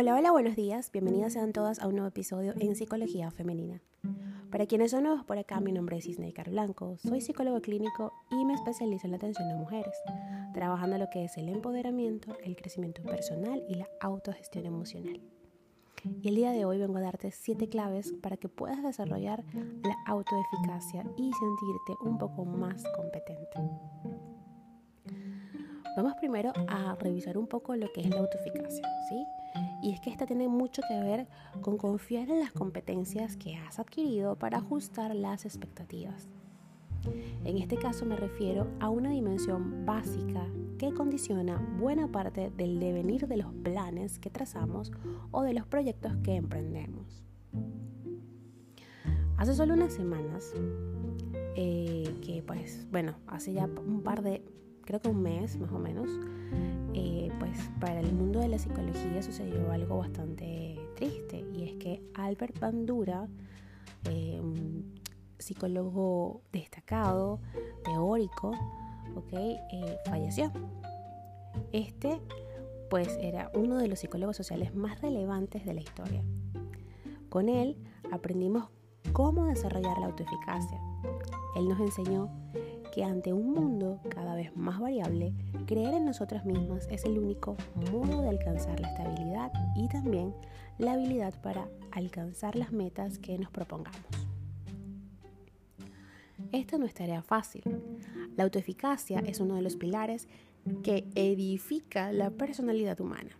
Hola, hola, buenos días. Bienvenidas sean todas a un nuevo episodio en Psicología Femenina. Para quienes son nuevos por acá, mi nombre es Isneikar Blanco. Soy psicólogo clínico y me especializo en la atención a mujeres, trabajando lo que es el empoderamiento, el crecimiento personal y la autogestión emocional. Y el día de hoy vengo a darte siete claves para que puedas desarrollar la autoeficacia y sentirte un poco más competente. Vamos primero a revisar un poco lo que es la autoeficacia, ¿sí? Es que esta tiene mucho que ver con confiar en las competencias que has adquirido para ajustar las expectativas. En este caso me refiero a una dimensión básica que condiciona buena parte del devenir de los planes que trazamos o de los proyectos que emprendemos. Hace solo unas semanas, eh, que pues bueno, hace ya un par de creo que un mes más o menos, eh, pues para el mundo de la psicología sucedió algo bastante triste y es que Albert Bandura, eh, un psicólogo destacado, teórico, okay, eh, falleció. Este pues era uno de los psicólogos sociales más relevantes de la historia. Con él aprendimos cómo desarrollar la autoeficacia. Él nos enseñó que ante un mundo cada vez más variable, creer en nosotras mismas es el único modo de alcanzar la estabilidad y también la habilidad para alcanzar las metas que nos propongamos. Esto no es tarea fácil. La autoeficacia es uno de los pilares que edifica la personalidad humana,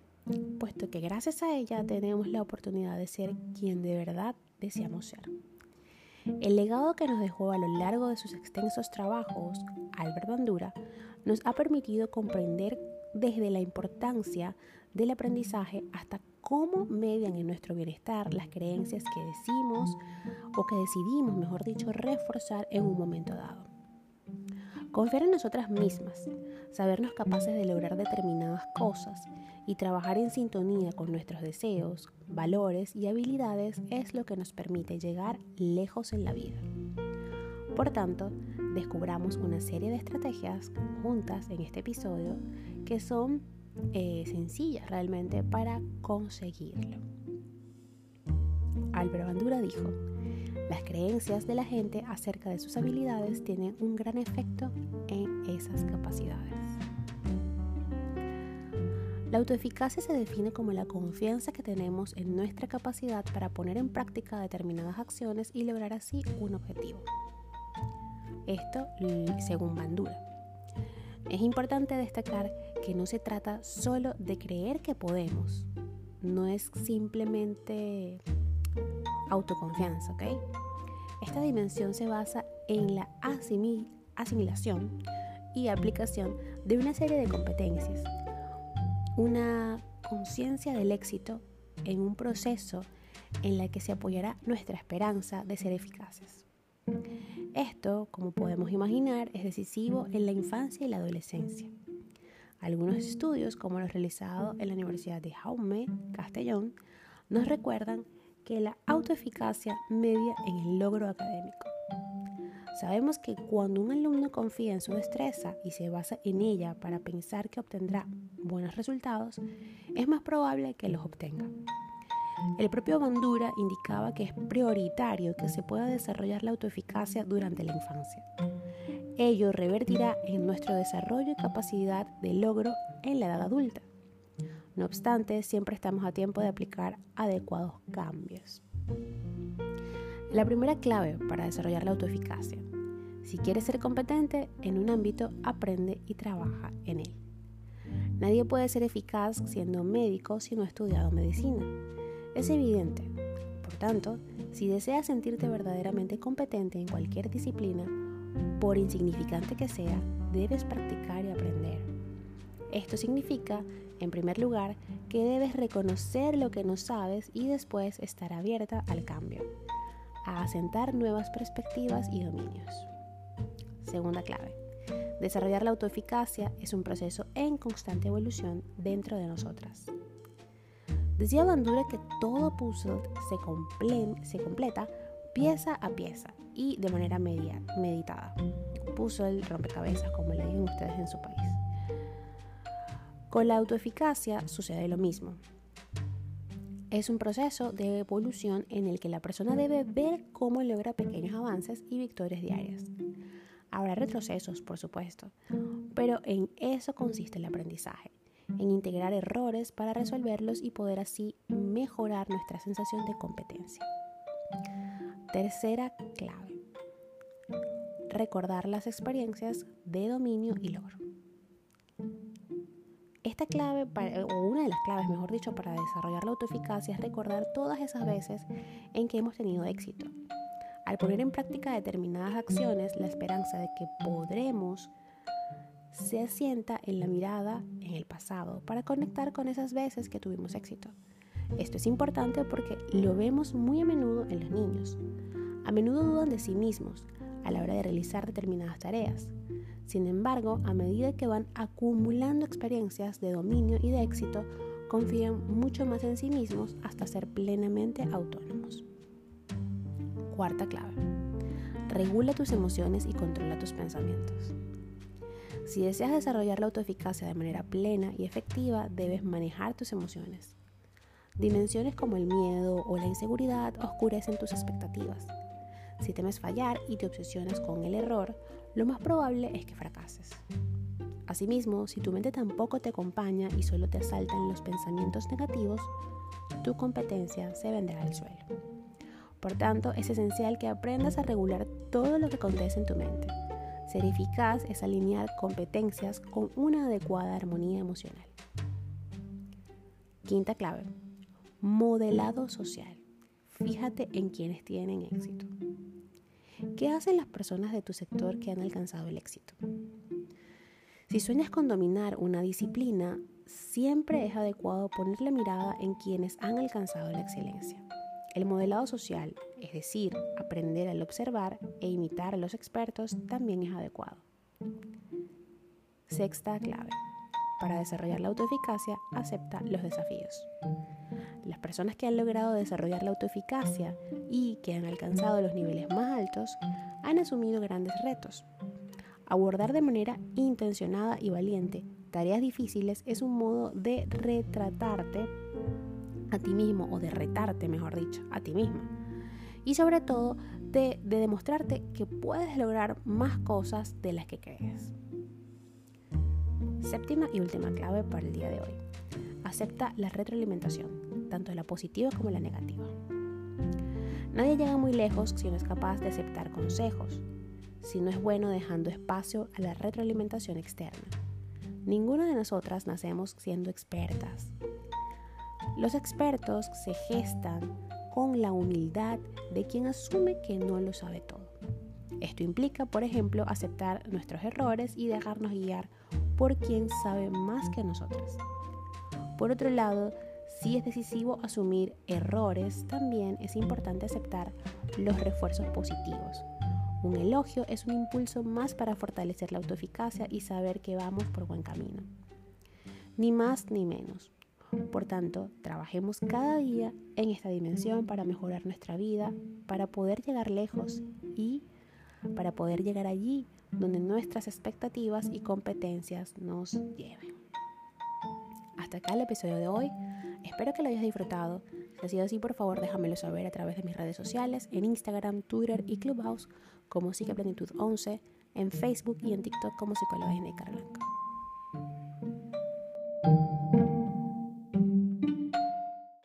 puesto que gracias a ella tenemos la oportunidad de ser quien de verdad deseamos ser. El legado que nos dejó a lo largo de sus extensos trabajos, Albert Bandura, nos ha permitido comprender desde la importancia del aprendizaje hasta cómo median en nuestro bienestar las creencias que decimos o que decidimos, mejor dicho, reforzar en un momento dado. Confiar en nosotras mismas, sabernos capaces de lograr determinadas cosas y trabajar en sintonía con nuestros deseos, valores y habilidades es lo que nos permite llegar lejos en la vida. Por tanto, descubramos una serie de estrategias juntas en este episodio que son eh, sencillas realmente para conseguirlo. Albert Bandura dijo, las creencias de la gente acerca de sus habilidades tienen un gran efecto en esas capacidades. La autoeficacia se define como la confianza que tenemos en nuestra capacidad para poner en práctica determinadas acciones y lograr así un objetivo. Esto según Bandura. Es importante destacar que no se trata solo de creer que podemos, no es simplemente autoconfianza, ¿ok? Esta dimensión se basa en la asimilación y aplicación de una serie de competencias, una conciencia del éxito en un proceso en la que se apoyará nuestra esperanza de ser eficaces. Esto, como podemos imaginar, es decisivo en la infancia y la adolescencia. Algunos estudios, como los realizados en la Universidad de Jaume, Castellón, nos recuerdan que la autoeficacia media en el logro académico. Sabemos que cuando un alumno confía en su destreza y se basa en ella para pensar que obtendrá buenos resultados, es más probable que los obtenga. El propio Bandura indicaba que es prioritario que se pueda desarrollar la autoeficacia durante la infancia. Ello revertirá en nuestro desarrollo y capacidad de logro en la edad adulta. No obstante, siempre estamos a tiempo de aplicar adecuados cambios. La primera clave para desarrollar la autoeficacia. Si quieres ser competente en un ámbito, aprende y trabaja en él. Nadie puede ser eficaz siendo médico si no ha estudiado medicina. Es evidente. Por tanto, si deseas sentirte verdaderamente competente en cualquier disciplina, por insignificante que sea, debes practicar y aprender. Esto significa, en primer lugar, que debes reconocer lo que no sabes y después estar abierta al cambio, a asentar nuevas perspectivas y dominios. Segunda clave. Desarrollar la autoeficacia es un proceso en constante evolución dentro de nosotras. Decía Bandura que todo puzzle se, se completa pieza a pieza y de manera meditada. Puzzle, rompecabezas, como le digan ustedes en su país. Con la autoeficacia sucede lo mismo. es un proceso de evolución en el que la persona debe ver cómo logra pequeños avances y victorias diarias. Habrá retrocesos, por supuesto, pero en eso consiste el aprendizaje, en integrar errores para resolverlos y poder así mejorar nuestra sensación de competencia. Tercera clave. Recordar las experiencias de dominio y logro. Esta clave, o una de las claves, mejor dicho, para desarrollar la autoeficacia es recordar todas esas veces en que hemos tenido éxito. Al poner en práctica determinadas acciones, la esperanza de que podremos se asienta en la mirada en el pasado para conectar con esas veces que tuvimos éxito. Esto es importante porque lo vemos muy a menudo en los niños. A menudo dudan de sí mismos a la hora de realizar determinadas tareas. Sin embargo, a medida que van acumulando experiencias de dominio y de éxito, confían mucho más en sí mismos hasta ser plenamente autónomos. Cuarta clave. Regula tus emociones y controla tus pensamientos. Si deseas desarrollar la autoeficacia de manera plena y efectiva, debes manejar tus emociones. Dimensiones como el miedo o la inseguridad oscurecen tus expectativas. Si temes fallar y te obsesionas con el error, lo más probable es que fracases. Asimismo, si tu mente tampoco te acompaña y solo te asaltan los pensamientos negativos, tu competencia se vendrá al suelo. Por tanto, es esencial que aprendas a regular todo lo que acontece en tu mente. Ser eficaz es alinear competencias con una adecuada armonía emocional. Quinta clave. Modelado social. Fíjate en quienes tienen éxito. ¿Qué hacen las personas de tu sector que han alcanzado el éxito? Si sueñas con dominar una disciplina, siempre es adecuado poner la mirada en quienes han alcanzado la excelencia. El modelado social, es decir, aprender al observar e imitar a los expertos, también es adecuado. Sexta clave. Para desarrollar la autoeficacia, acepta los desafíos. Las personas que han logrado desarrollar la autoeficacia y que han alcanzado los niveles más altos han asumido grandes retos. Abordar de manera intencionada y valiente tareas difíciles es un modo de retratarte a ti mismo o de retarte, mejor dicho, a ti misma. Y sobre todo de, de demostrarte que puedes lograr más cosas de las que crees. Séptima y última clave para el día de hoy. Acepta la retroalimentación, tanto la positiva como la negativa. Nadie llega muy lejos si no es capaz de aceptar consejos, si no es bueno dejando espacio a la retroalimentación externa. Ninguna de nosotras nacemos siendo expertas. Los expertos se gestan con la humildad de quien asume que no lo sabe todo. Esto implica, por ejemplo, aceptar nuestros errores y dejarnos guiar por quien sabe más que nosotras. Por otro lado, si es decisivo asumir errores, también es importante aceptar los refuerzos positivos. Un elogio es un impulso más para fortalecer la autoeficacia y saber que vamos por buen camino. Ni más ni menos. Por tanto, trabajemos cada día en esta dimensión para mejorar nuestra vida, para poder llegar lejos y para poder llegar allí donde nuestras expectativas y competencias nos lleven. Hasta acá el episodio de hoy. Espero que lo hayas disfrutado. Si ha sido así, por favor, déjamelo saber a través de mis redes sociales, en Instagram, Twitter y Clubhouse como Psiqueplenitud 11, en Facebook y en TikTok como Psicóloga Carlanca.